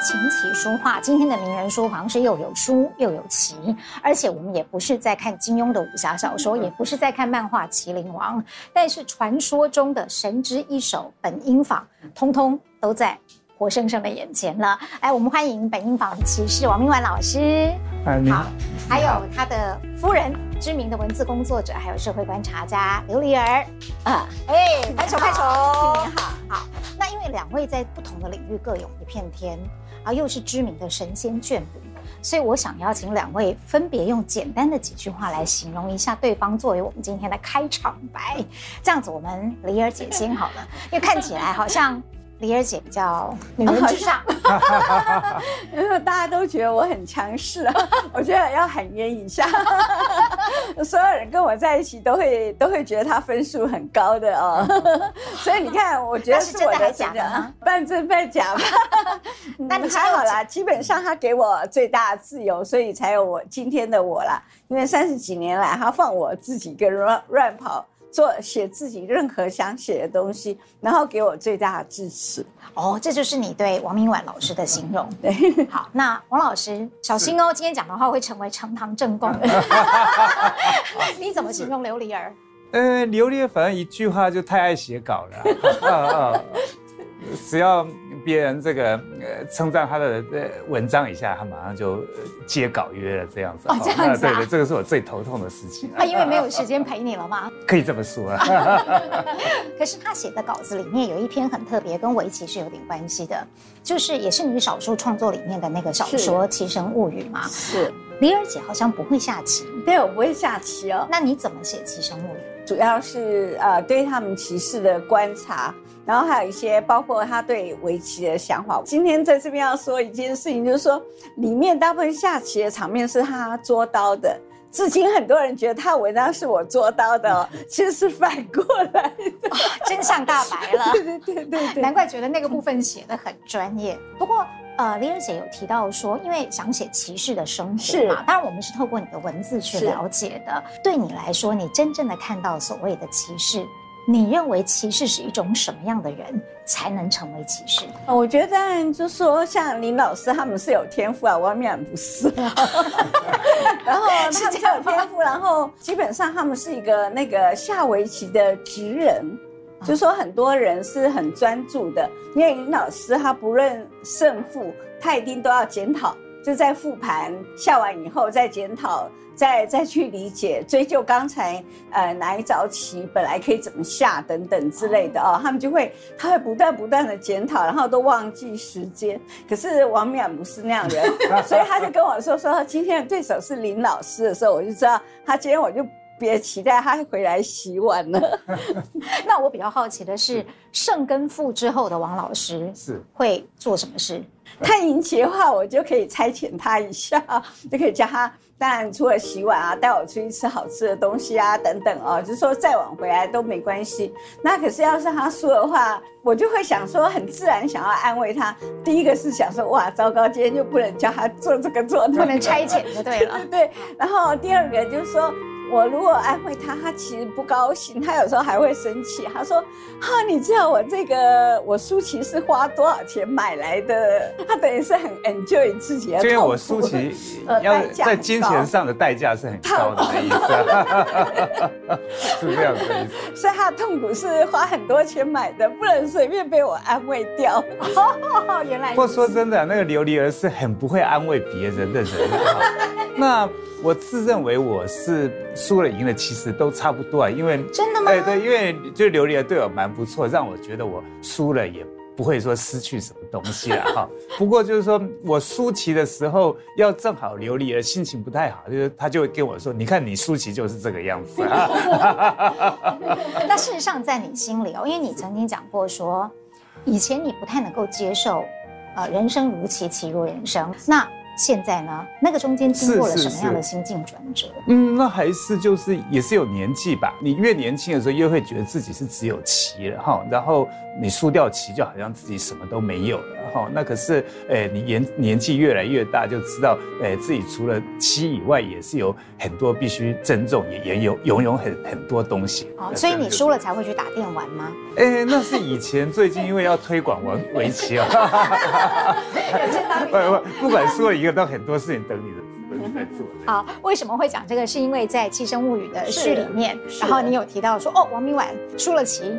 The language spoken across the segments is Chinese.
琴棋书画，今天的名人书房是又有书又有棋，而且我们也不是在看金庸的武侠小说，也不是在看漫画《麒麟王》，但是传说中的神之一手本因坊，通通都在活生生的眼前了。来，我们欢迎本因坊的骑士王明婉老师。好，还有他的夫人，知名的文字工作者，还有社会观察家刘丽儿。啊，哎，拍手拍手，你好，好。那因为两位在不同的领域各有一片天，啊，又是知名的神仙眷侣，所以我想邀请两位分别用简单的几句话来形容一下对方，作为我们今天的开场白。这样子，我们黎儿姐先好了，因为看起来好像。黎儿姐比较女人至上，因为 大家都觉得我很强势啊，我觉得要喊冤一下，所有人跟我在一起都会都会觉得他分数很高的哦，所以你看，我觉得是我的假的，半真半假吧。那你还好啦，基本上他给我最大的自由，所以才有我今天的我啦。因为三十几年来，他放我自己跟乱乱跑。做写自己任何想写的东西，然后给我最大的支持。哦，这就是你对王明婉老师的形容。对，好，那王老师小心哦，今天讲的话会成为呈堂证供。你怎么形容琉璃儿？呃，琉璃儿反正一句话就太爱写稿了。啊 啊只要别人这个呃称赞他的呃文章一下，他马上就接稿约了这样子。哦，这样子啊？对对，这个是我最头痛的事情。他因为没有时间陪你了吗？可以这么说啊。可是他写的稿子里面有一篇很特别，跟围棋是有点关系的，就是也是你少数创作里面的那个小说《棋神物语》嘛。是。黎儿姐好像不会下棋。对，我不会下棋哦。那你怎么写《棋神物语》？主要是呃对他们棋士的观察。然后还有一些包括他对围棋的想法。今天在这边要说一件事情，就是说里面大部分下棋的场面是他捉刀的。至今很多人觉得他文章是我捉刀的，其实是反过来的，哦、真相大白了。对对对对对，难怪觉得那个部分写的很专业。不过呃，黎儿姐有提到说，因为想写骑士的生活嘛，当然我们是透过你的文字去了解的。对你来说，你真正的看到所谓的骑士。你认为棋士是一种什么样的人才能成为棋士？我觉得就是说，像林老师他们是有天赋啊，王铭琬不是。然后他们是有天赋，然后基本上他们是一个那个下围棋的职人，就是说很多人是很专注的，因为林老师他不论胜负，他一定都要检讨。就在复盘下完以后再检讨，再再去理解追究刚才呃哪一招棋本来可以怎么下等等之类的哦，他们就会他会不断不断的检讨，然后都忘记时间。可是王铭琬不是那样的人，所以他就跟我说说今天的对手是林老师的时候，我就知道他今天我就别期待他回来洗碗了。那我比较好奇的是，胜跟负之后的王老师是会做什么事？他赢棋的话，我就可以差遣他一下，就可以叫他。当然，除了洗碗啊，带我出去吃好吃的东西啊，等等哦，就是说再晚回来都没关系。那可是要是他输的话，我就会想说，很自然想要安慰他。第一个是想说，哇，糟糕，今天就不能叫他做这个做那个，不能差遣就对了。对 对对。然后第二个就是说。我如果安慰他，他其实不高兴，他有时候还会生气。他说：“哈，你知道我这个我舒淇是花多少钱买来的？他等于是很 enjoy 自己的。因为我舒淇要在金钱上的代价是很高的意思，是这样子的意思。所以他的痛苦是花很多钱买的，不能随便被我安慰掉。原来。不过说真的，那个琉璃儿是很不会安慰别人的人。那。我自认为我是输了赢了，其实都差不多啊，因为真的吗？对对，因为就刘黎儿对我蛮不错，让我觉得我输了也不会说失去什么东西了 哈。不过就是说我输棋的时候，要正好琉璃儿心情不太好，就是他就会跟我说：“你看你输棋就是这个样子啊。”那事实上在你心里哦，因为你曾经讲过说，以前你不太能够接受，呃，人生如棋，棋如人生。那现在呢？那个中间经过了什么样的心境转折？嗯，那还是就是也是有年纪吧。你越年轻的时候，越会觉得自己是只有棋了哈，然后你输掉棋，就好像自己什么都没有了哈。那可是，诶，你年年纪越来越大，就知道，诶，自己除了棋以外，也是有很多必须珍重，也也有拥有很很多东西。哦，所以你输了才会去打电玩吗？诶，那是以前，最近因为要推广玩围棋啊。不不，不管输了一个，都很多事情等你的。好，为什么会讲这个？是因为在《七声物语》的序里面，然后你有提到说，哦，王明婉输了棋，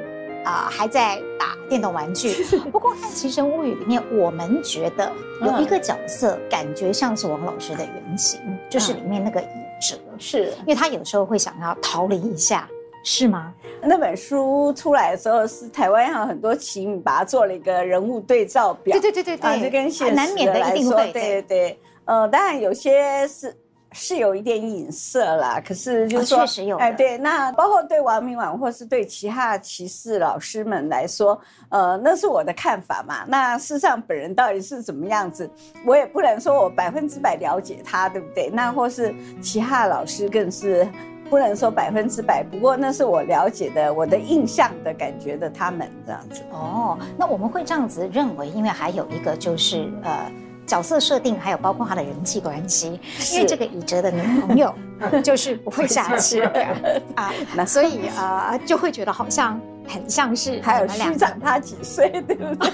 啊、呃，还在打电动玩具。不过看《七声物语》里面，我们觉得有一个角色感觉像是王老师的原型，就是里面那个乙哲，是因为他有时候会想要逃离一下，是吗？那本书出来的时候，是台湾有很多奇迷把它做了一个人物对照表，对对对对对，啊、就跟现实难免的一定会，对对对。呃，当然有些是是有一点影射啦，可是就是说，哦、确实有。哎，对，那包括对王明婉或是对其他骑士老师们来说，呃，那是我的看法嘛。那事实上，本人到底是怎么样子，我也不能说我百分之百了解他，对不对？那或是其他老师更是不能说百分之百。不过那是我了解的，我的印象的感觉的他们这样子。哦，那我们会这样子认为，因为还有一个就是呃。角色设定还有包括他的人际关系，因为这个以哲的女朋友 就是不会下棋的啊，那所以啊、呃、就会觉得好像很像是还有虚长他几岁，对不对？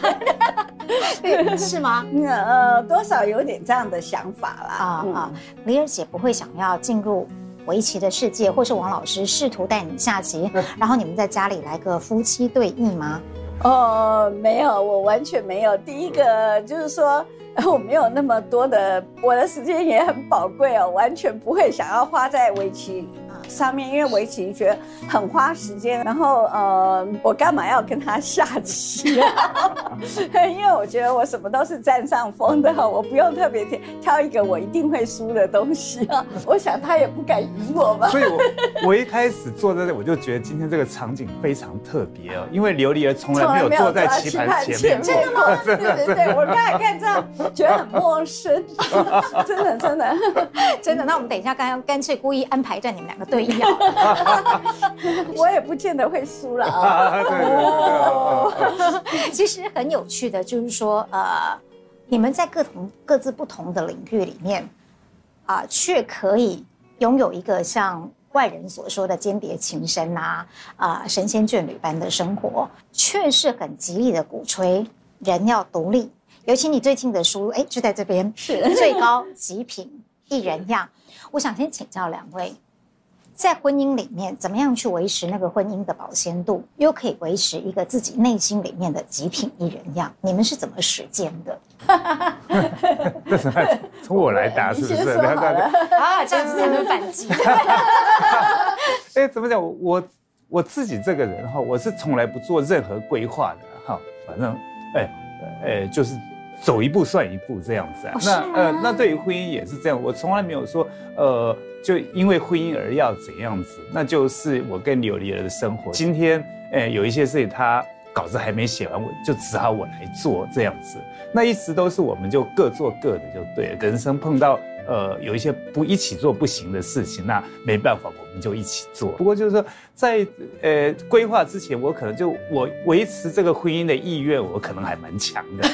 对，是吗？呃，多少有点这样的想法啦。啊、嗯、啊，李尔姐不会想要进入围棋的世界，或是王老师试图带你下棋，然后你们在家里来个夫妻对弈吗？哦，没有，我完全没有。第一个就是说。我没有那么多的，我的时间也很宝贵哦，完全不会想要花在围棋上面，因为围棋觉得很花时间。然后呃，我干嘛要跟他下棋啊？因为我觉得我什么都是占上风的，我不用特别挑挑一个我一定会输的东西啊。我想他也不敢赢我吧。所以我我一开始坐在这，我就觉得今天这个场景非常特别哦，因为琉璃儿从来没有坐在棋盘前面。真的吗？对对对，我刚才看这样。觉得很陌生，真的真的真的。那我们等一下，刚刚干脆故意安排在你们两个对 我也不见得会输了啊。哦，其实很有趣的，就是说，呃，你们在各同各自不同的领域里面，啊，却可以拥有一个像外人所说的间谍情深啊，啊，神仙眷侣般的生活，却是很极力的鼓吹人要独立。尤其你最近的书，哎，就在这边，是最高极品一人样。我想先请教两位，在婚姻里面，怎么样去维持那个婚姻的保鲜度，又可以维持一个自己内心里面的极品一人样？你们是怎么实践的？这是从我来答，是不是？啊，这样子才能反击。哎，怎么讲？我我自己这个人哈，我是从来不做任何规划的哈，反正哎哎就是。走一步算一步这样子啊，哦、那呃，那对于婚姻也是这样，我从来没有说，呃，就因为婚姻而要怎样子，那就是我跟柳丽儿的生活。今天，呃，有一些事情他稿子还没写完，我就只好我来做这样子。那一直都是我们就各做各的就对了。人生碰到呃有一些不一起做不行的事情，那没办法，我们就一起做。不过就是说。在呃规划之前，我可能就我维持这个婚姻的意愿，我可能还蛮强的。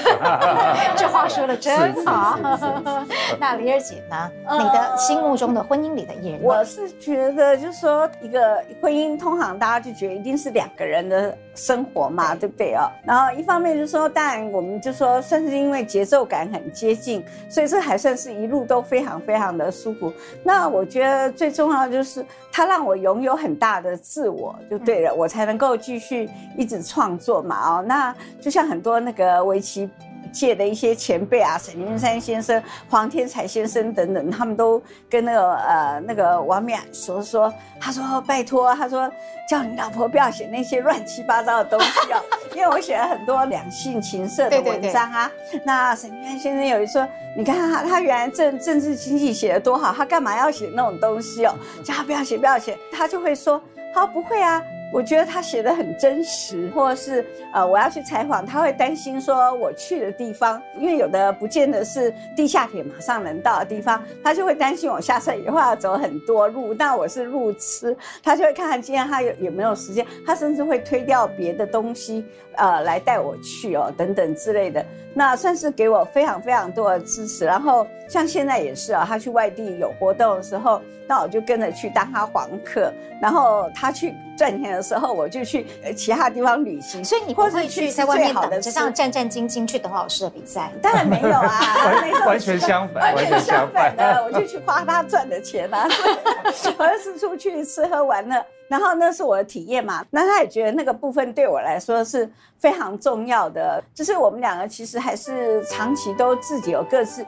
这话说的真好。那李儿姐呢？呃、你的心目中的婚姻里的艺人？我是觉得，就是说一个婚姻，通常大家就觉得一定是两个人的生活嘛，对不对啊？然后一方面就是说，当然我们就说，算是因为节奏感很接近，所以这还算是一路都非常非常的舒服。那我觉得最重要的就是，他让我拥有很大的。自我就对了，我才能够继续一直创作嘛。哦，那就像很多那个围棋界的一些前辈啊，沈云山先生、黄天才先生等等，他们都跟那个呃那个王冕说说，他说拜托，他说叫你老婆不要写那些乱七八糟的东西哦，因为我写了很多两性情色的文章啊。对对对，那沈云山先生有一说，你看他他原来政政治经济写的多好，他干嘛要写那种东西哦？叫他不要写不要写，他就会说。好，不会啊，我觉得他写的很真实，或者是呃，我要去采访，他会担心说我去的地方，因为有的不见得是地下铁马上能到的地方，他就会担心我下车以后要走很多路，那我是路痴，他就会看看今天他有有没有时间，他甚至会推掉别的东西，呃，来带我去哦，等等之类的，那算是给我非常非常多的支持。然后像现在也是啊，他去外地有活动的时候，那我就跟着去当他黄客，然后他去赚钱的时候，我就去其他地方旅行。所以你不会去在外面等着这样战战兢兢去等老师的比赛？当然没有啊，完全相反，完全相反的，我就去花他赚的钱啊，我要是出去吃喝玩乐。然后那是我的体验嘛，那他也觉得那个部分对我来说是非常重要的，就是我们两个其实还是长期都自己有各自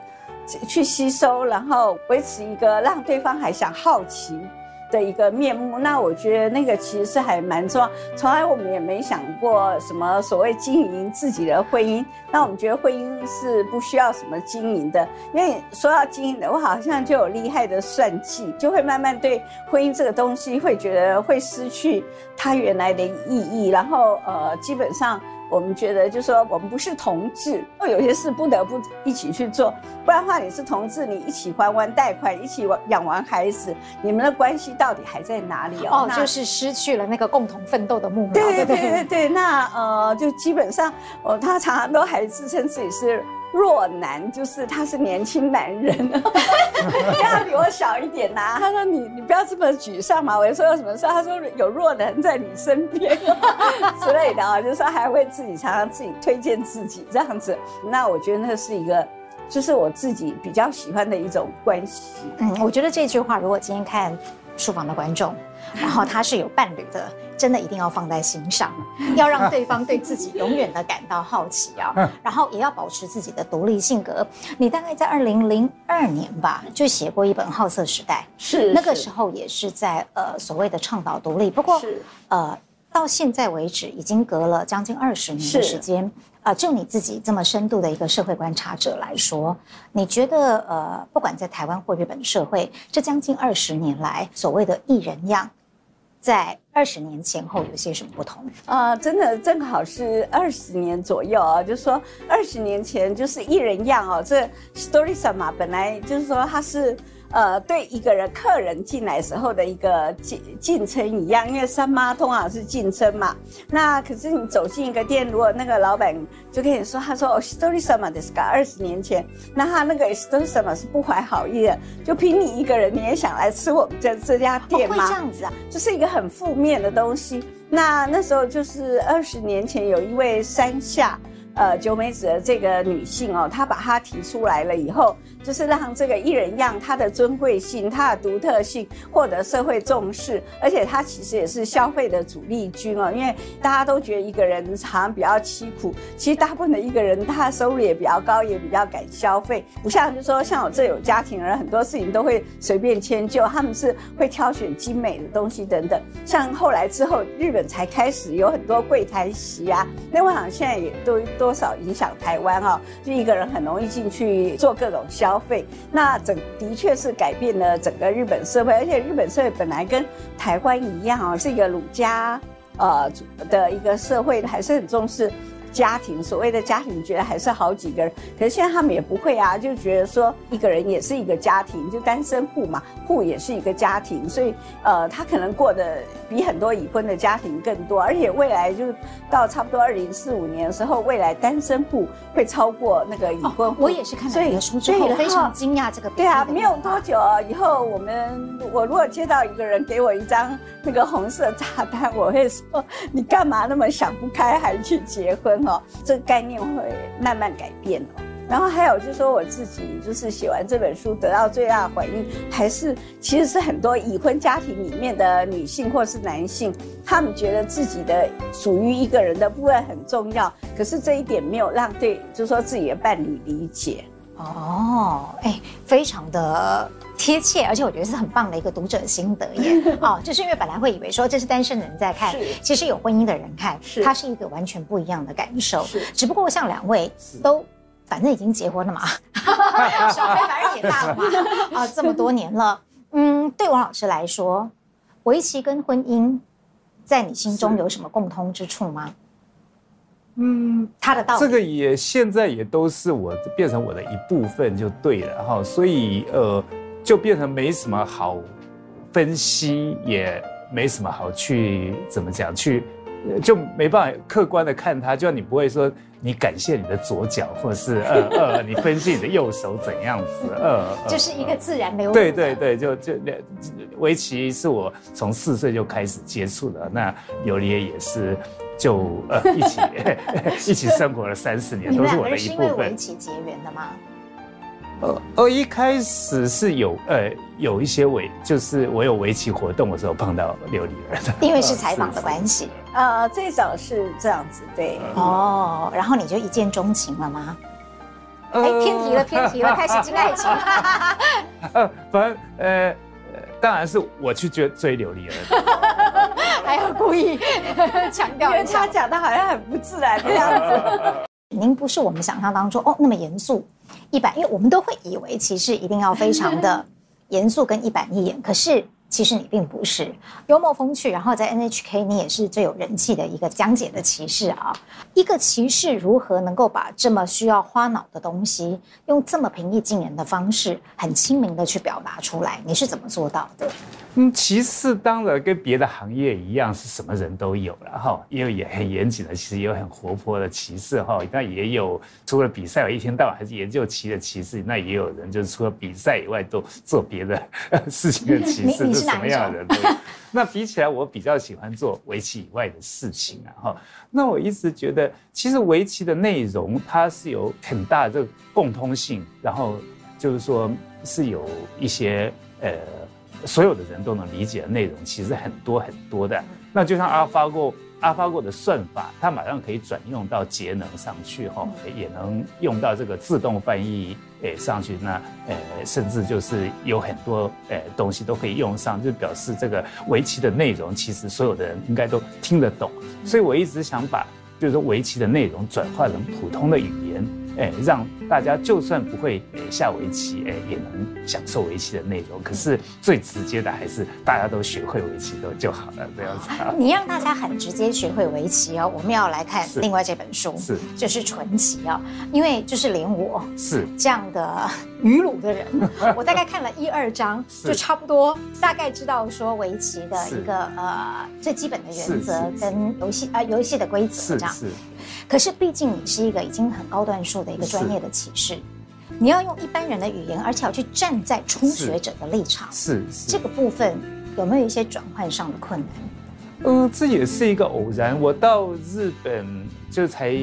去吸收，然后维持一个让对方还想好奇的一个面目，那我觉得那个其实是还蛮重要。从来我们也没想过什么所谓经营自己的婚姻。那我们觉得婚姻是不需要什么经营的，因为说到经营的我，好像就有厉害的算计，就会慢慢对婚姻这个东西会觉得会失去它原来的意义。然后呃，基本上。我们觉得，就是说，我们不是同志，有些事不得不一起去做，不然的话，你是同志，你一起还完贷款，一起养完孩子，你们的关系到底还在哪里哦？哦，就是失去了那个共同奋斗的目标。对对对对对，那呃，就基本上，呃，他常常都还自称自己是。弱男就是他是年轻男人，他比我小一点呐、他说你你不要这么沮丧嘛。我就说有什么事？他说有弱男在你身边之类的啊，就是说还会自己常常自己推荐自己这样子。那我觉得那是一个，就是我自己比较喜欢的一种关系。嗯，我觉得这句话如果今天看书房的观众，然后他是有伴侣的。真的一定要放在心上，要让对方对自己永远的感到好奇啊，然后也要保持自己的独立性格。你大概在二零零二年吧，就写过一本《好色时代》，是那个时候也是在呃所谓的倡导独立。不过呃到现在为止，已经隔了将近二十年的时间。呃，就你自己这么深度的一个社会观察者来说，你觉得呃，不管在台湾或日本社会，这将近二十年来所谓的异人样。在二十年前后有些什么不同？呃，真的正好是二十年左右啊，就是说二十年前就是一人样哦，这 story 上嘛本来就是说他是。呃，对一个人客人进来时候的一个敬敬称一样，因为三妈通常是敬称嘛。那可是你走进一个店，如果那个老板就跟你说，他说哦，一人様ですか？二十年前，那他那个一人様是不怀好意的，就凭你一个人，你也想来吃我们这这家店吗？哦，会这样子啊，就是一个很负面的东西。那那时候就是二十年前，有一位山下。呃，久美子的这个女性哦，她把她提出来了以后， 就是让这个艺人样她的尊贵性、她的独特性获得社会重视，而且她其实也是消费的主力军哦，因为大家都觉得一个人好像比较凄苦，其实大部分的一个人他的收入也比较高，也比较敢消费，不像就是说像我这有家庭人，很多事情都会随便迁就，他们是会挑选精美的东西等等。像后来之后，日本才开始有很多柜台席啊，那我想现在也都。多少影响台湾哦？就一个人很容易进去做各种消消费，那整的确是改变了整个日本社会，而且日本社会本来跟台湾一样啊，是一个儒家呃的一个社会，还是很重视。家庭，所谓的家庭，觉得还是好几个人，可是现在他们也不会啊，就觉得说一个人也是一个家庭，就单身户嘛，户也是一个家庭，所以呃，他可能过得比很多已婚的家庭更多，而且未来就到差不多二零四五年的时候，未来单身户会超过那个已婚户。哦，我也是看了你的书之后非常惊讶这个。对啊，没有多久以后，我们我如果接到一个人给我一张那个红色炸弹，我会说你干嘛那么想不开还去结婚？哦，这个概念会慢慢改变哦。然后还有就是说，我自己就是写完这本书得到最大的回应，还是其实是很多已婚家庭里面的女性或是男性，他们觉得自己的属于一个人的部分很重要，可是这一点没有让对，就是说自己的伴侣理解。哦，哎，非常的。贴切，而且我觉得是很棒的一个读者心得耶。哦，就是因为本来会以为说这是单身的人在看，其实有婚姻的人看，它是一个完全不一样的感受。是，只不过像两位都反正已经结婚了嘛，小孩反正也大了嘛，啊，这么多年了，嗯，对王老师来说，围棋跟婚姻在你心中有什么共通之处吗？嗯，他的道理，这个也现在也都是我变成我的一部分就对了哈，所以呃，就变成没什么好分析，也没什么好去怎么讲去。就没办法客观的看他，就像你不会说你感谢你的左脚，或者是呃呃，你分析你的右手怎样子，呃，就是一个自然流露。对对对，就就围棋是我从四岁就开始接触的，那刘理也是就呃一起 一起生活了三四年，都是我的一部分。你们是因为围棋结缘的吗？呃呃，一开始是有呃有一些围，就是我有围棋活动的时候碰到刘丽儿的，因为是采访的关系。呃，最早是这样子，对。哦，然后你就一见钟情了吗？哎、呃，偏题了，偏题了，开始进爱情。呃，反正呃，当然是我去追追刘丽儿的，还要故意 强调，因为他讲的好像很不自然的样子。您不是我们想象当中哦那么严肃。一板，因为我们都会以为骑士一定要非常的 严肃跟一板一眼，可是其实你并不是幽默风趣，然后在 NHK 你也是最有人气的一个讲解的骑士啊。一个骑士如何能够把这么需要花脑的东西，用这么平易近人的方式，很亲民的去表达出来？你是怎么做到的？嗯，棋士当然跟别的行业一样，是什么人都有了哈，因为也很严谨的，其实也有很活泼的骑士哈，那也有除了比赛我一天到晚还是研究棋的骑士，那也有人就是除了比赛以外都做别的 事情的 骑士，是什么样的人都有。那比起来，我比较喜欢做围棋以外的事情啊哈。那我一直觉得，其实围棋的内容它是有很大的这个共通性，然后就是说是有一些呃。所有的人都能理解的内容，其实很多很多的。那就像 AlphaGo AlphaGo 的算法，它马上可以转用到节能上去，哈，也能用到这个自动翻译诶上去。那呃，甚至就是有很多呃东西都可以用上，就表示这个围棋的内容，其实所有的人应该都听得懂。所以我一直想把，就是说围棋的内容转化成普通的语言。哎，让大家就算不会下围棋，哎，也能享受围棋的内容。可是最直接的还是大家都学会围棋都就好了，这样子。你让大家很直接学会围棋哦。我们要来看另外这本书，是就是纯棋哦。因为就是连我是这样的 愚鲁的人，我大概看了一二章，就差不多大概知道说围棋的一个呃最基本的原则跟游戏啊游戏的规则这样。可是，毕竟你是一个已经很高段数的一个专业的棋士，你要用一般人的语言，而且要去站在初学者的立场，是，这个部分有没有一些转换上的困难？嗯，这也是一个偶然。我到日本就才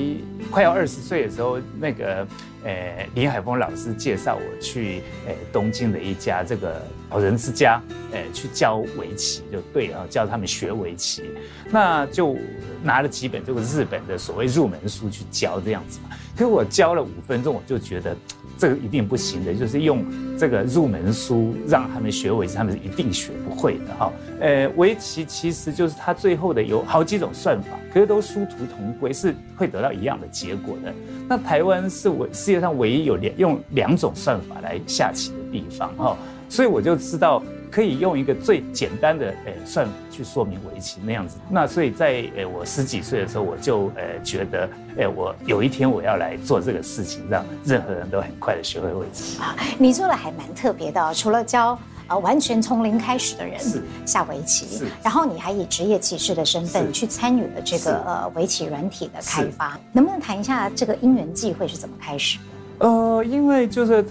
快要二十岁的时候，那个呃林海峰老师介绍我去呃东京的一家这个老人之家，呃去教围棋，就对啊，教他们学围棋，那就拿了几本这个日本的所谓入门书去教这样子嘛。可是我教了五分钟，我就觉得。这个一定不行的，就是用这个入门书让他们学围棋，他们是一定学不会的哈。呃，围棋其实就是它最后的有好几种算法，可是都殊途同归，是会得到一样的结果的。那台湾是唯世界上唯一有两用两种算法来下棋的地方哈，所以我就知道。可以用一个最简单的诶算去说明围棋那样子，那所以在诶我十几岁的时候，我就诶觉得诶我有一天我要来做这个事情，让任何人都很快的学会围棋 啊。你做的还蛮特别的，除了教呃完全从零开始的人下围棋，然后你还以职业棋士的身份去参与了这个呃围棋软体的开发，能不能谈一下这个因缘际会是怎么开始？呃，因为就是。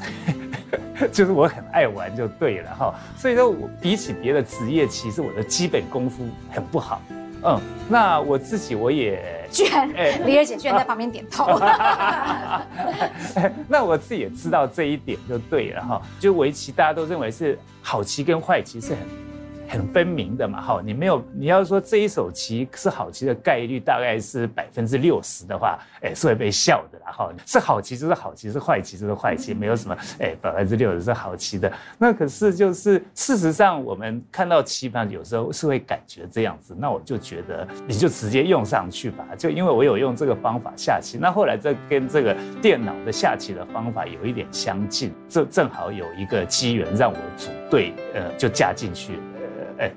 就是我很爱玩就对了哈，所以说我比起别的职业，其实我的基本功夫很不好。嗯，那我自己我也居然，哎，李二姐居然在旁边点头。那我自己也知道这一点就对了哈，就围棋大家都认为是好棋跟坏棋是很。很分明的嘛，哈，你没有，你要说这一手棋是好棋的概率大概是百分之六十的话，哎，是会被笑的啦，哈，是好棋就是好棋，是坏棋就是坏棋，没有什么，哎，百分之六十是好棋的。那可是就是事实上，我们看到棋盘有时候是会感觉这样子，那我就觉得你就直接用上去吧，就因为我有用这个方法下棋，那后来这跟这个电脑的下棋的方法有一点相近，这正好有一个机缘让我组队，呃，就加进去。呃，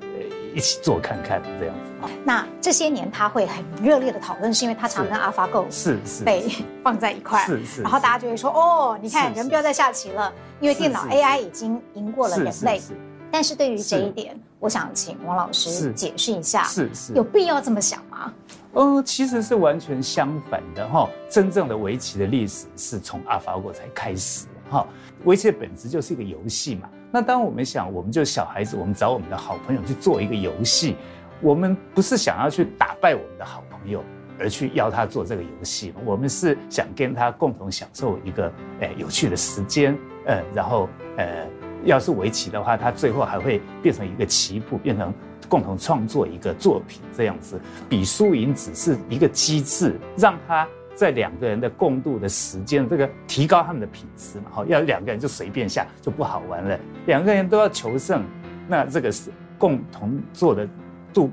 一起做看看这样子。那这些年他会很热烈的讨论，是因为他常跟 AlphaGo 是是被 放在一块，是是，然后大家就会说哦，你看人不要再下棋了，因为电脑 AI 已经赢过了人类。但是对于这一点，我想请王老师解释一下，是是，有必要这么想吗？嗯，其实是完全相反的哈。真正的围棋的历史是从 AlphaGo 才开始哈。围棋的本质就是一个游戏嘛。那当我们想，我们就小孩子，我们找我们的好朋友去做一个游戏，我们不是想要去打败我们的好朋友，而去邀他做这个游戏，我们是想跟他共同享受一个诶有趣的时间，呃，然后呃，要是围棋的话，他最后还会变成一个棋谱，变成共同创作一个作品这样子。比输赢只是一个机制，让他。在两个人的共度的时间，这个提高他们的品质嘛，好，要两个人就随便下就不好玩了。两个人都要求胜，那这个是共同做的度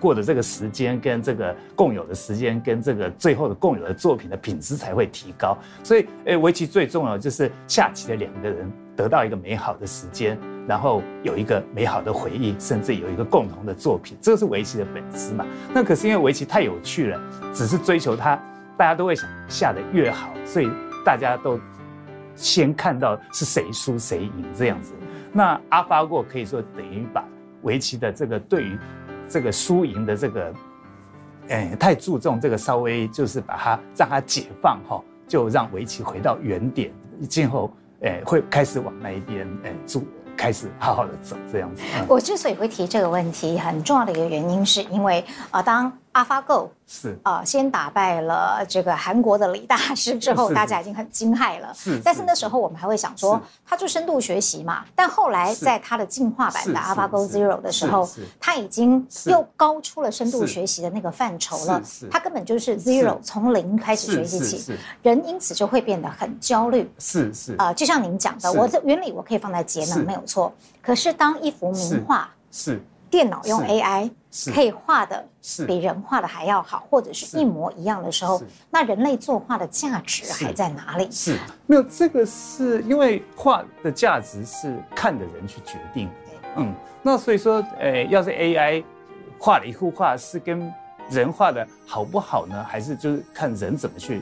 过的这个时间，跟这个共有的时间，跟这个最后的共有的作品的品质才会提高。所以，诶，围棋最重要就是下棋的两个人得到一个美好的时间，然后有一个美好的回忆，甚至有一个共同的作品，这是围棋的本质嘛。那可是因为围棋太有趣了，只是追求它。大家都会想下得越好，所以大家都先看到是谁输谁赢这样子。那 AlphaGo 可以说等于把围棋的这个对于这个输赢的这个，哎，太注重这个，稍微就是把它让它解放哈，就让围棋回到原点，今后哎会开始往那一边哎走，开始好好的走这样子。我之所以会提这个问题，很重要的一个原因是因为啊，当 AlphaGo 是。啊，先打败了这个韩国的李大师之后，大家已经很惊骇了。是，但是那时候我们还会想说，他就深度学习嘛。但后来在他的进化版的 AlphaGo Zero 的时候，他已经又高出了深度学习的那个范畴了。他根本就是 Zero，从零开始学习起，人因此就会变得很焦虑。是是。啊，就像您讲的，我这原理我可以放在节能没有错。可是当一幅名画是电脑用 AI。可以画的比人画的还要好，或者是一模一样的时候，那人类作画的价值还在哪里？是，没有这个是因为画的价值是看的人去决定的。嗯，那所以说，呃，要是 AI 画了一幅画，是跟人画的好不好呢？还是就是看人怎么去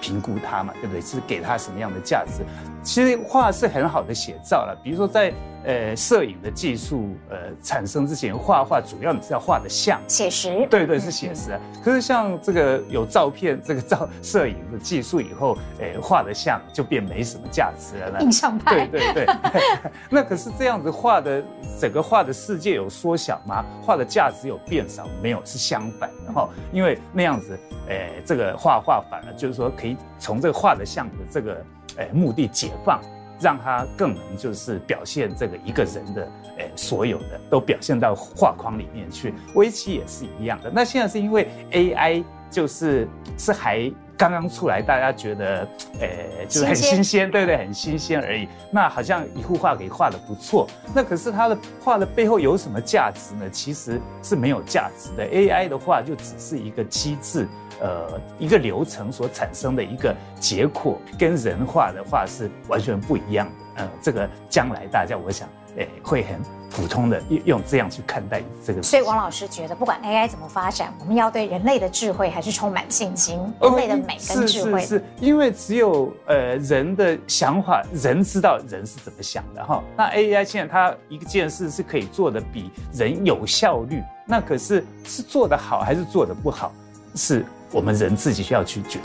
评估它嘛？对不对？是给它什么样的价值？其实画是很好的写照了，比如说在。呃，摄影的技术呃产生之前，画画主要你是要画的像写实，对对是写实啊。可是像这个有照片这个照摄影的技术以后，呃，画的像就变没什么价值了。印象派，对对对。那可是这样子画的整个画的世界有缩小吗？画的价值有变少？没有，是相反的哈。因为那样子，呃，这个画画反而就是说可以从这个画的像的这个呃目的解放。让他更能就是表现这个一个人的，诶，所有的都表现到画框里面去。围棋也是一样的。那现在是因为 AI 就是是还刚刚出来，大家觉得，呃，就是很新鲜，对不对？很新鲜而已。那好像一幅画给画的不错，那可是他的画的背后有什么价值呢？其实是没有价值的。AI 的话就只是一个机制。呃，一个流程所产生的一个结果，跟人画的话是完全不一样的。呃，这个将来大家我想，诶，会很普通的用用这样去看待这个。所以王老师觉得，不管 AI 怎么发展，我们要对人类的智慧还是充满信心。人类的美跟智慧，是，是，是因为只有呃人的想法，人知道人是怎么想的哈。那 AI 现在它一件事是可以做的比人有效率，那可是是做的好还是做的不好，是。我们人自己需要去决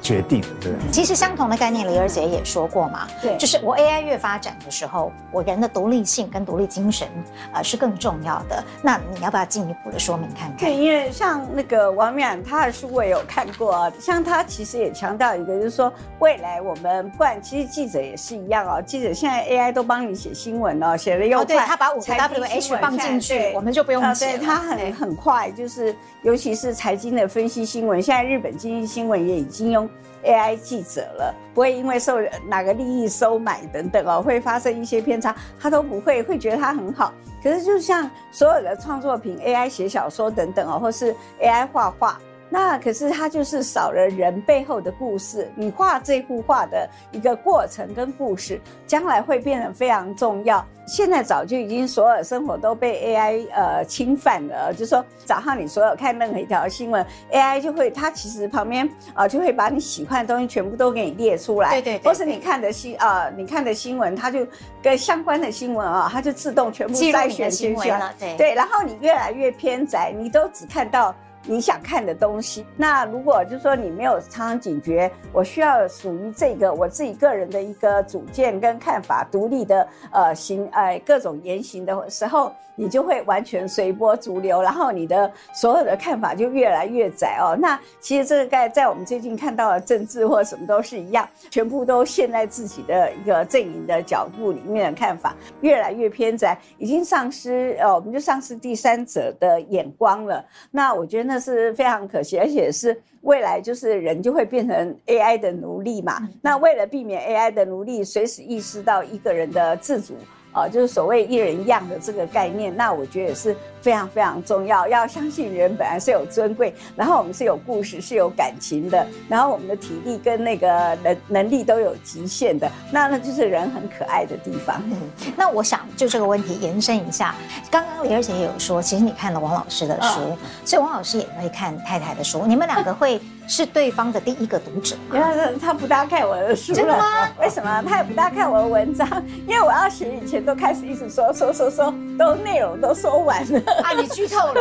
决定的，对。其实相同的概念，李儿姐也说过嘛，对，就是我 AI 越发展的时候，我人的独立性跟独立精神，呃，是更重要的。那你要不要进一步的说明看看？对，因为像那个王淼他的书我也有看过啊，像他其实也强调一个，就是说未来我们不然，其实记者也是一样哦，记者现在 AI 都帮你写新闻了，写的又快，对，他把五个 W H 放进去，我们就不用写他很很快，就是尤其是财经的分析新闻，现在日本经济新闻也已经用。AI 记者了，不会因为受哪个利益收买等等哦，会发生一些偏差，他都不会，会觉得他很好。可是就像所有的创作品，AI 写小说等等哦，或是 AI 画画，那可是它就是少了人背后的故事。你画这幅画的一个过程跟故事，将来会变得非常重要。现在早就已经所有生活都被 AI 呃侵犯了，就是说早上你所有看任何一条新闻，AI 就会它其实旁边啊、呃、就会把你喜欢的东西全部都给你列出来，对对，对，或是你看的新啊、呃、你看的新闻，它就跟相关的新闻啊，它就自动全部筛选进去了，对对，然后你越来越偏窄，你都只看到。你想看的东西，那如果就是说你没有常常警觉，我需要属于这个我自己个人的一个主见跟看法，独立的呃行呃各种言行的时候，你就会完全随波逐流，然后你的所有的看法就越来越窄哦。那其实这个在在我们最近看到的政治或什么都是一样，全部都陷在自己的一个阵营的角度里面的看法越来越偏窄，已经丧失呃我们就丧失第三者的眼光了。那我觉得那。是非常可惜，而且是未来就是人就会变成 AI 的奴隶嘛。那为了避免 AI 的奴隶随时意识到一个人的自主。啊，就是所谓一人一样的这个概念，那我觉得也是非常非常重要。要相信人本来是有尊贵，然后我们是有故事、是有感情的，然后我们的体力跟那个能能力都有极限的，那那就是人很可爱的地方。嗯，那我想就这个问题延伸一下，刚刚李二姐也有说，其实你看了王老师的书，哦、所以王老师也会看太太的书，你们两个会。是对方的第一个读者，因为他不大看我的书了。真的吗？为什么？他也不大看我的文章，因为我要写以前都开始一直说说说说，都内容都说完了啊！你剧透了，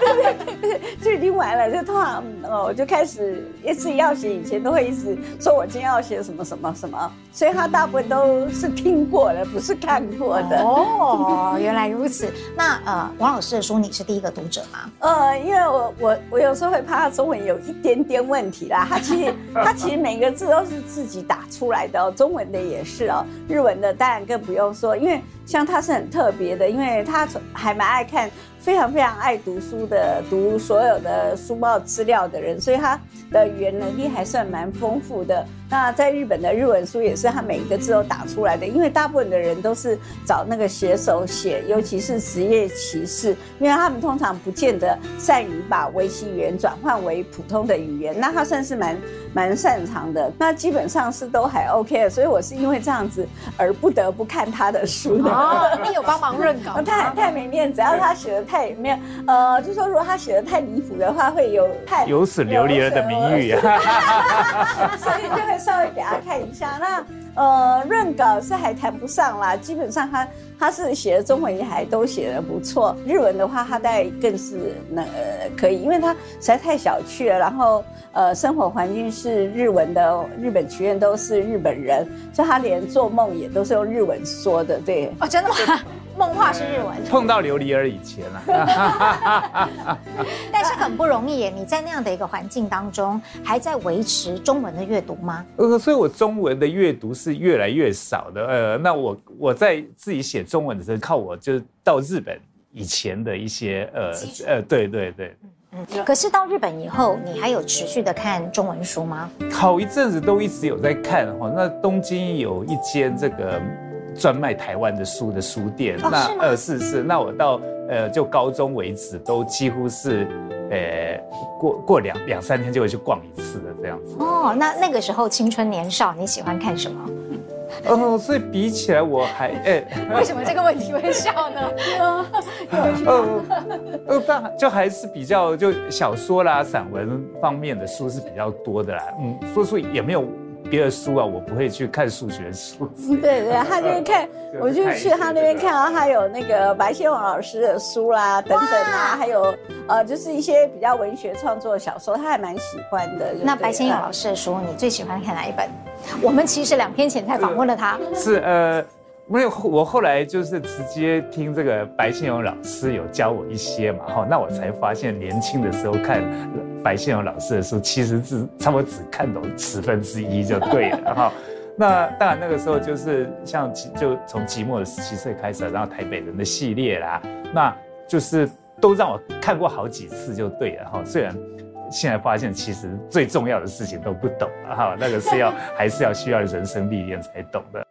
对 对对，就已经完了。就通常哦，我就开始一直要写以前都会一直说我今天要写什么什么什么，所以他大部分都是听过的，不是看过的。哦，原来如此。那呃，王老师的书你是第一个读者吗？呃，因为我我我有时候会怕他中文有一点点。问题啦，他其实 他其实每个字都是自己打出来的哦，中文的也是哦，日文的当然更不用说，因为像他是很特别的，因为他还蛮爱看，非常非常爱读书的，读所有的书报资料的人，所以他的语言能力还算蛮丰富的。那在日本的日文书也是他每一个字都打出来的，因为大部分的人都是找那个写手写，尤其是职业棋士，因为他们通常不见得善于把围棋语言转换为普通的语言，那他算是蛮蛮擅长的。那基本上是都还 OK 的，所以我是因为这样子而不得不看他的书的。哦，你有帮忙润稿？太太没面子，只要他写的太没有，呃，就说如果他写的太离谱的话，会有太有损琉璃儿的名誉啊。所以就会。稍微给大家看一下，那呃润稿是还谈不上啦，基本上他他是写的中文也还都写的不错，日文的话他大概更是那呃可以，因为他实在太小气了，然后呃生活环境是日文的，日本学院都是日本人，所以他连做梦也都是用日文说的，对哦，真的吗？梦话是日文，碰到琉璃儿以前了，但是很不容易耶。你在那样的一个环境当中，还在维持中文的阅读吗？呃，所以我中文的阅读是越来越少的。呃，那我我在自己写中文的时候，靠我就是到日本以前的一些呃呃，对对对。嗯嗯。可是到日本以后，你还有持续的看中文书吗？好一阵子都一直有在看哈。那东京有一间这个。专卖台湾的书的书店，哦、那呃是是，那我到呃就高中为止都几乎是，呃过过两两三天就会去逛一次的这样子。哦，那那个时候青春年少，你喜欢看什么？哦，所以比起来我还哎，为什么这个问题会笑呢？呃呃，但就还是比较就小说啦、散文方面的书是比较多的啦。嗯，说书也没有。别的书啊，我不会去看数学书。对对，他就看，我就去他那边看到他有那个白先勇老师的书啦，等等啊，还有呃，就是一些比较文学创作的小说，他还蛮喜欢的。那白先勇老师的书，你最喜欢看哪一本？我们其实两天前才访问了他。是呃。没有，我后来就是直接听这个白先勇老师有教我一些嘛，哈，那我才发现年轻的时候看白先勇老师的书，其实是差不多只看懂十分之一就对了，哈。那当然那个时候就是像就从寂寞的十七岁开始，然后台北人的系列啦，那就是都让我看过好几次就对了，哈。虽然现在发现其实最重要的事情都不懂，哈，那个是要还是要需要人生历练才懂的。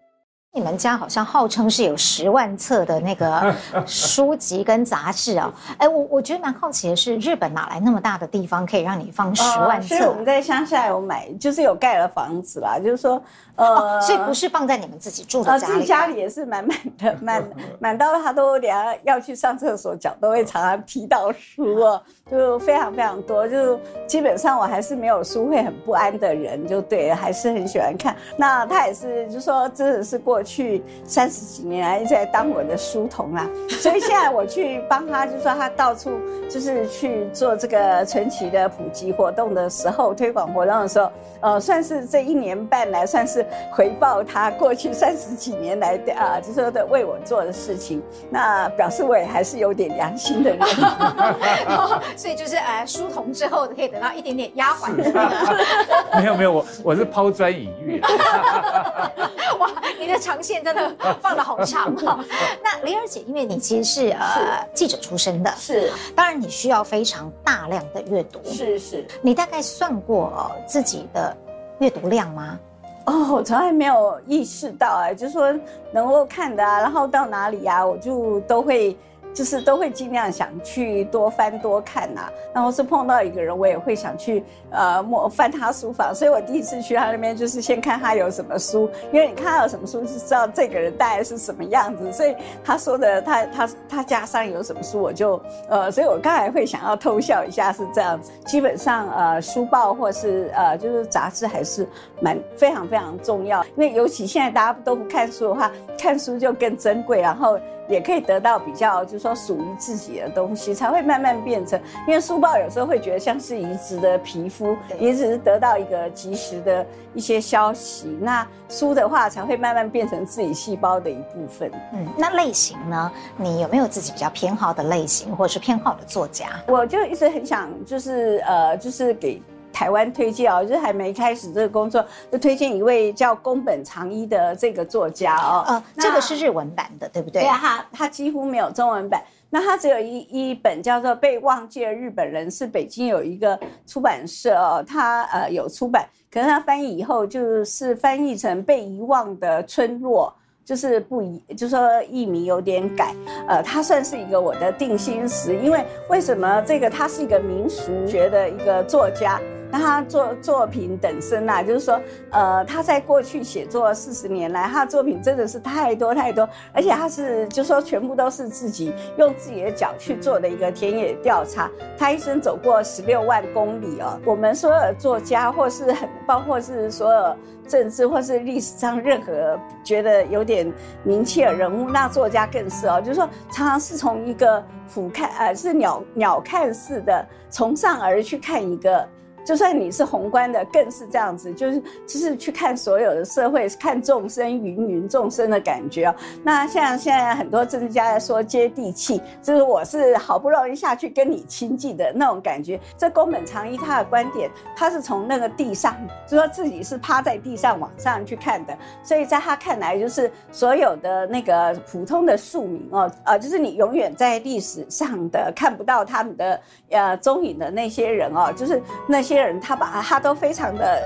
你们家好像号称是有十万册的那个书籍跟杂志啊、哦，哎，我我觉得蛮好奇的是，日本哪来那么大的地方可以让你放十万册？所以、我们在乡下有买，就是有盖了房子啦，就是说，呃、哦，所以不是放在你们自己住的家里，呃、自己家里也是满满的，满满到他都连要去上厕所脚都会常常踢到书哦，就非常非常多，就基本上我还是没有书会很不安的人，就对，还是很喜欢看。那他也是，就说真的是过去。三十几年来一直在当我的书童啦，所以现在我去帮他，就说他到处就是去做这个传奇的普及活动的时候，推广活动的时候，呃，算是这一年半来算是回报他过去三十几年来的啊，就说的为我做的事情，那表示我也还是有点良心的人，所以就是呃，书童之后可以得到一点点丫鬟 没有没有，我我是抛砖引玉，哇，你的长。线真的 放的好长啊！那玲儿姐，因为你其实是呃记者出身的，是，当然你需要非常大量的阅读，是是。你大概算过自己的阅读量吗？哦，我从来没有意识到哎，就是说能够看的啊，然后到哪里呀，我就都会。就是都会尽量想去多翻多看呐、然后是碰到一个人，我也会想去呃摸翻他书房。所以我第一次去他那边，就是先看他有什么书，因为你看他有什么书，就知道这个人大概是什么样子。所以他说的他他他家上有什么书，我就呃，所以我刚才会想要偷笑一下，是这样子。基本上呃，书报或是呃就是杂志还是蛮非常非常重要，因为尤其现在大家都不看书的话，看书就更珍贵，然后。也可以得到比较，就是说属于自己的东西，才会慢慢变成。因为书报有时候会觉得像是移植的皮肤，也只是得到一个及时的一些消息。那书的话，才会慢慢变成自己细胞的一部分。嗯，那类型呢？你有没有自己比较偏好的类型，或者是偏好的作家？我就一直很想，就是呃，就是给。台湾推荐哦，就是还没开始这个工作，就推荐一位叫宫本长一的这个作家哦。呃，这个是日文版的，对不对？对啊，他他几乎没有中文版。那他只有一一本叫做《被忘记的日本人》，是北京有一个出版社哦，他呃有出版，可是他翻译以后就是翻译成《被遗忘的村落》，就是不一，就是说译名有点改。呃，他算是一个我的定心石，因为为什么这个他是一个民俗学的一个作家。那他作作品等身呐、啊，就是说，呃，他在过去写作四十年来，他的作品真的是太多太多，而且他是就说全部都是自己用自己的脚去做的一个田野调查。他一生走过十六万公里哦。我们所有作家，或是很包括是所有政治或是历史上任何觉得有点名气的人物，那作家更是哦，就是说常常是从一个俯瞰，呃，是鸟鸟瞰式的从上而去看一个。就算你是宏观的，更是这样子，就是就是去看所有的社会，看众生芸芸众生的感觉哦。那像现在很多政治家在说接地气，就是我是好不容易下去跟你亲近的那种感觉。这宫本长一他的观点，他是从那个地上，就说自己是趴在地上往上去看的，所以在他看来，就是所有的那个普通的庶民哦，呃，就是你永远在历史上的看不到他们的呃踪影的那些人哦，就是那些。人他把他都非常的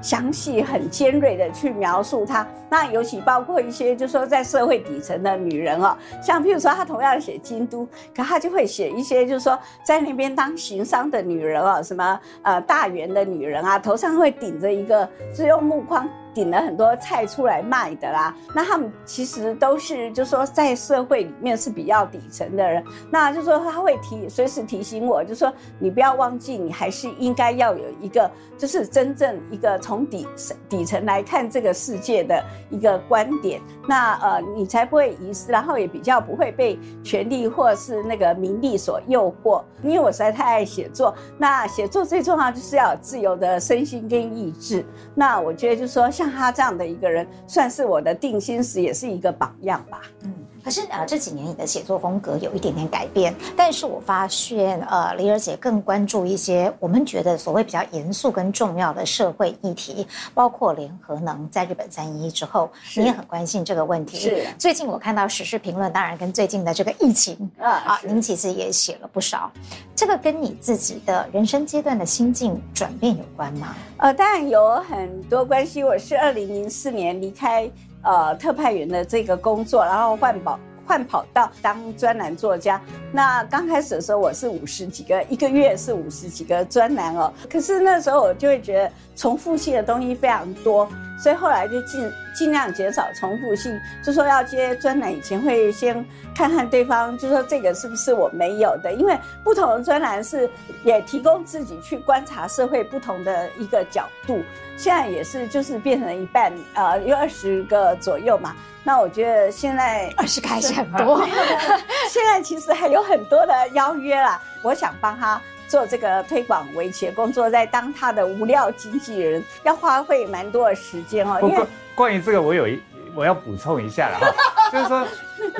详细、很尖锐的去描述他。那尤其包括一些，就是说在社会底层的女人哦，像譬如说他同样写京都，可他就会写一些，就是说在那边当行商的女人哦，什么呃大圆的女人啊，头上会顶着一个，是用木框。顶了很多菜出来卖的啦，那他们其实都是，就是说在社会里面是比较底层的人，那就说他会提，随时提醒我，就说你不要忘记，你还是应该要有一个，就是真正一个从底底层来看这个世界的一个观点，那呃你才不会遗失，然后也比较不会被权力或是那个名利所诱惑。因为我实在太爱写作，那写作最重要就是要有自由的身心跟意志，那我觉得就是说。像他这样的一个人，算是我的定心石，也是一个榜样吧。嗯。可是呃，这几年你的写作风格有一点点改变，但是我发现呃，梨儿姐更关注一些我们觉得所谓比较严肃跟重要的社会议题，包括联合能在日本三一之后，你也很关心这个问题。是。最近我看到时事评论，当然跟最近的这个疫情啊啊，您其实也写了不少。这个跟你自己的人生阶段的心境转变有关吗？呃，当然有很多关系。我是二零零四年离开。呃特派员的这个工作，然后换跑。换跑道当专栏作家，那刚开始的时候我是五十几个，一个月是五十几个专栏哦。可是那时候我就会觉得重复性的东西非常多，所以后来就尽尽量减少重复性。就说要接专栏以前会先看看对方，就说这个是不是我没有的，因为不同的专栏是也提供自己去观察社会不同的一个角度。现在也是就是变成了一半，呃，有二十个左右嘛。那我觉得现在 二十个还是很多，现在其实还有很多的邀约啦。我想帮他做这个推广围棋的工作，在当他的无料经纪人，要花费蛮多的时间哦。不过关于这个，我有一我要补充一下了哈，就是说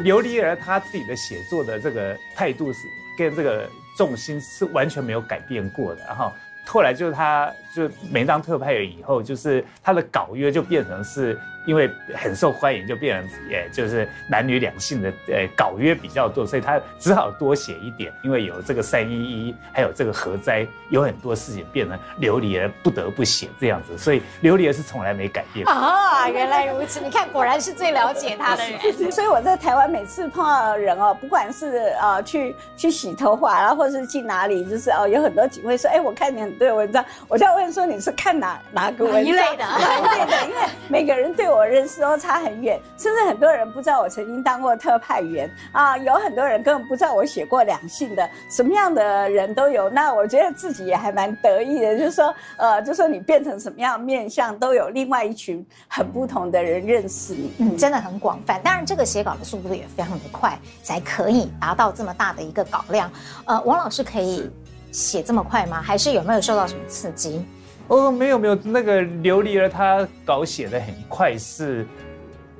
刘黎儿他自己的写作的这个态度是跟这个重心是完全没有改变过的哈。后来就是他就没当特派员以后，就是他的稿约就变成是。因为很受欢迎，就变成也就是男女两性的呃稿约比较多，所以他只好多写一点。因为有这个三一一，还有这个核灾，有很多事情变成琉璃儿不得不写这样子，所以琉璃儿是从来没改变。啊，原来如此！你看，果然是最了解他的人。所以我在台湾每次碰到人哦，不管是呃去去洗头发，然后或是去哪里，就是哦有很多警卫说，哎，我看你很多文章，我就要问说你是看哪哪个文章？一类的，一类的，因为每个人对我认识都差很远，甚至很多人不知道我曾经当过特派员啊，有很多人根本不知道我写过两性的，什么样的人都有。那我觉得自己也还蛮得意的，就是说，呃，就说你变成什么样面相，都有另外一群很不同的人认识你，嗯，真的很广泛。当然，这个写稿的速度也非常的快，才可以达到这么大的一个稿量。呃，王老师可以写这么快吗？还是有没有受到什么刺激？哦，没有没有，那个琉璃儿他稿写的很快是，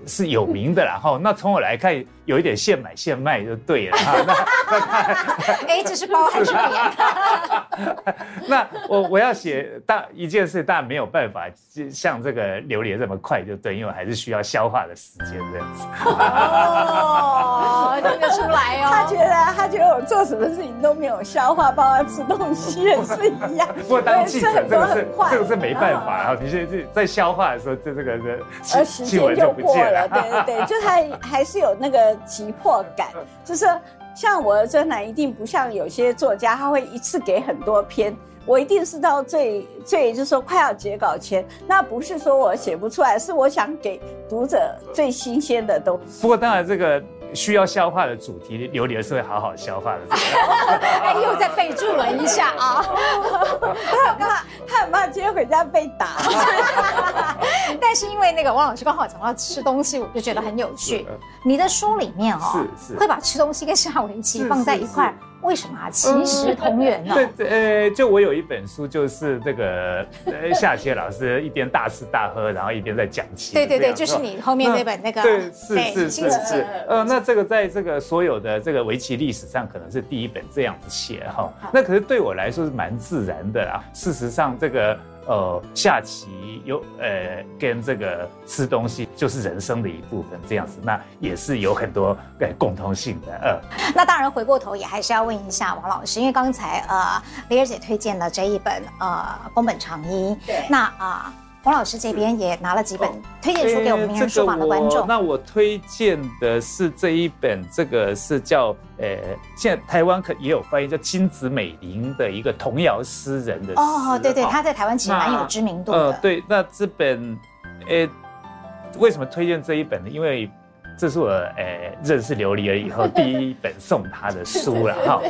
是有名的啦哈。那从我来看，有一点现买现卖就对了哈。那哎，这是包还是扁？那我我要写大一件事，但没有办法像这个刘黎儿这么快就对，因为我还是需要消化的时间这样子。哦，听 得出来哦。他觉得他觉得我做什么事情都没有消化，包括吃东西也是一样。不过当记者这个是这个是没办法啊。你现在在消化的时候，这这个的时间就过了。对对 对，就他还是有那个。急迫感，就是像我的专栏，一定不像有些作家，他会一次给很多篇。我一定是到最最，就是说快要截稿前，那不是说我写不出来，是我想给读者最新鲜的东西。不过当然这个。需要消化的主题，榴莲是会好好消化的。哎，又再备注了一下啊！他很怕，他很怕今天回家被打。但是因为那个王老师刚好讲到吃东西，我就觉得很有趣。你的书里面哦，是是会把吃东西跟下围棋放在一块。为什么啊？其实同源 呢？对，呃，就我有一本书，就是这个 夏雪老师一边大吃大喝，然后一边在讲棋。对对对，就是你后面那本那个。对，是是是是。呃，那这个在这个所有的这个围棋历史上，可能是第一本这样子写哈。那可是对我来说是蛮自然的啊。事实上，这个。呃，下棋有呃，跟这个吃东西就是人生的一部分，这样子，那也是有很多呃共通性的。呃，那当然回过头也还是要问一下王老师，因为刚才呃，李儿姐推荐了这一本呃宫本长一，对，那啊。呃王老师这边也拿了几本推荐书给我们名人书房的观众。那我推荐的是这一本，这个是叫呃，现在台湾可也有翻译叫金子美玲的一个童谣诗人的哦，对对，他在台湾其实蛮有知名度的。呃，对，那这本，呃，为什么推荐这一本呢？因为这是我呃认识琉璃儿以后第一本送他的书了 哈。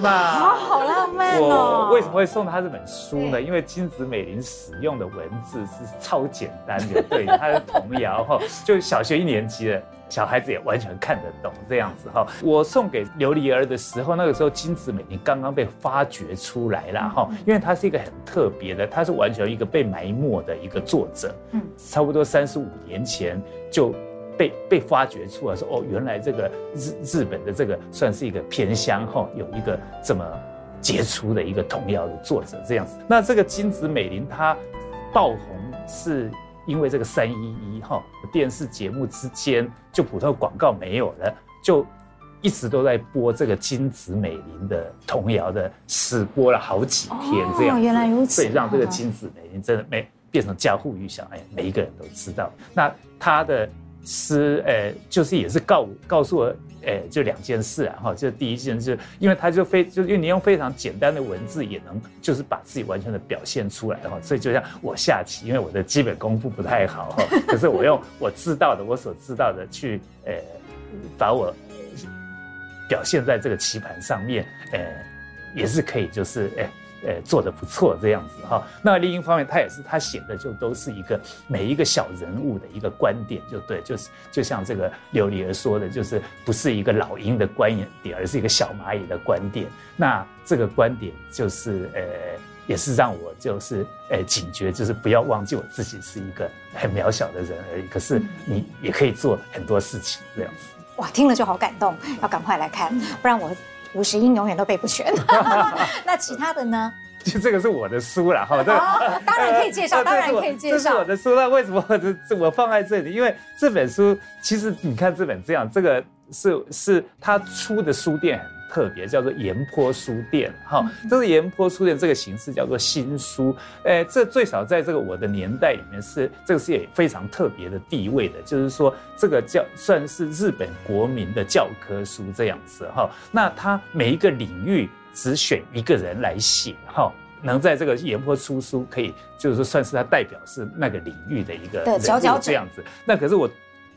那好好浪漫哦！我为什么会送他这本书呢？因为金子美玲使用的文字是超简单的，对，他的童谣哈，就小学一年级的小孩子也完全看得懂这样子哈。我送给琉璃儿的时候，那个时候金子美玲刚刚被发掘出来了哈，因为她是一个很特别的，她是完全一个被埋没的一个作者，嗯，差不多三十五年前就。被被发掘出来说哦，原来这个日日本的这个算是一个偏乡哈，有一个这么杰出的一个童谣的作者这样子。那这个金子美玲她爆红是因为这个三一一哈电视节目之间就普通广告没有了，就一直都在播这个金子美玲的童谣的试播了好几天这样。哦，原来如此。所以让这个金子美玲真的没变成家喻户晓，哎，每一个人都知道。那他的。师，呃，就是也是告告诉我。呃，就两件事啊，哈，就第一件事，因为他就非，就因为你用非常简单的文字也能，就是把自己完全的表现出来哈，所以就像我下棋，因为我的基本功夫不太好哈，可是我用我知道的，我所知道的去，呃，把我表现在这个棋盘上面，呃，也是可以，就是，哎。呃，做的不错，这样子哈。那另一方面，他也是他写的就都是一个每一个小人物的一个观点，就对，就是就像这个琉璃儿说的，就是不是一个老鹰的观点，而是一个小蚂蚁的观点。那这个观点就是呃，也是让我就是呃警觉，就是不要忘记我自己是一个很渺小的人而已。可是你也可以做很多事情，这样子。哇，听了就好感动，要赶快来看，不然我。五十音永远都背不全，那其他的呢？就这个是我的书了哈，这哦，当然可以介绍，当然可以介绍。这是我的书，那为什么我我放在这里？因为这本书其实你看这本这样，这个是是他出的书店。特别叫做岩波书店，哈，这是岩波书店这个形式叫做新书，诶，这最少在这个我的年代里面是这个是也非常特别的地位的，就是说这个教算是日本国民的教科书这样子，哈，那它每一个领域只选一个人来写，哈，能在这个岩坡出书，可以就是说算是他代表是那个领域的一个人物这样子，那可是我。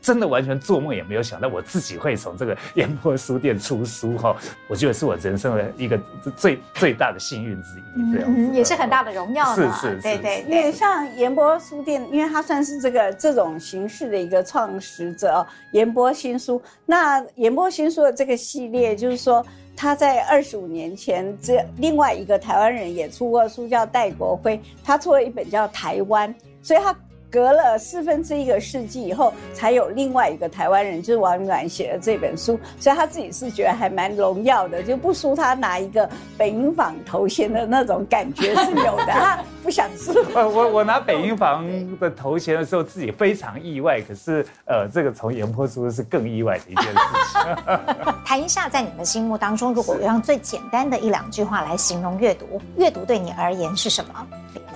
真的完全做梦也没有想到，我自己会从这个岩波书店出书哈，我觉得是我人生的一个最最大的幸运之一，这样、嗯、也是很大的荣耀。是是是，对对，因为像岩波书店，因为它算是这个这种形式的一个创始者，岩波新书。那岩波新书的这个系列，就是说他在二十五年前，这另外一个台湾人也出过书，叫戴国辉，他出了一本叫《台湾》，所以他。隔了四分之一个世纪以后，才有另外一个台湾人，就是王云鸾写的这本书，所以他自己是觉得还蛮荣耀的，就不输他拿一个北影坊头衔的那种感觉是有的。他不想输。呃，我我拿北影坊的头衔的时候，自己非常意外，可是呃，这个从岩波出是更意外的一件事情。谈一下，在你们心目当中，如果用最简单的一两句话来形容阅读，阅读对你而言是什么？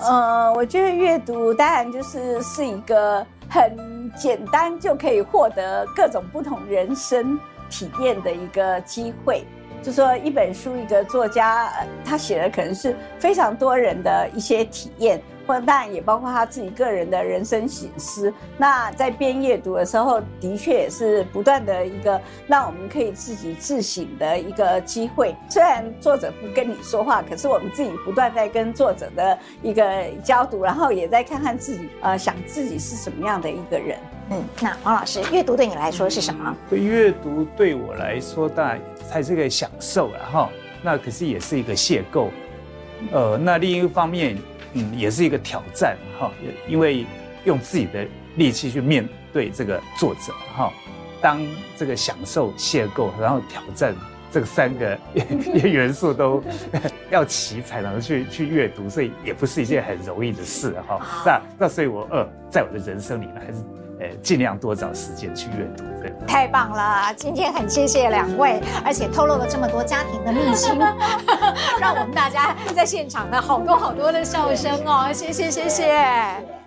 呃，我觉得阅读当然就是是一个很简单就可以获得各种不同人生体验的一个机会。就说一本书，一个作家他写的可能是非常多人的一些体验。当然也包括他自己个人的人生醒思。那在边阅读的时候，的确也是不断的一个让我们可以自己自省的一个机会。虽然作者不跟你说话，可是我们自己不断在跟作者的一个交读，然后也在看看自己，呃，想自己是什么样的一个人。嗯，那王老师，阅读对你来说是什么？对，阅读对我来说，当然它是个享受了哈。那可是也是一个邂逅。呃，那另一方面。嗯，也是一个挑战哈，因为用自己的力气去面对这个作者哈，当这个享受、邂逅，然后挑战这个三个 元素都 要齐才能去去阅读，所以也不是一件很容易的事哈。那那所以我呃，在我的人生里呢，还是。呃，尽量多找时间去阅读，对。太棒了，今天很谢谢两位，而且透露了这么多家庭的秘辛，让我们大家在现场的好多好多的笑声哦，谢谢谢谢。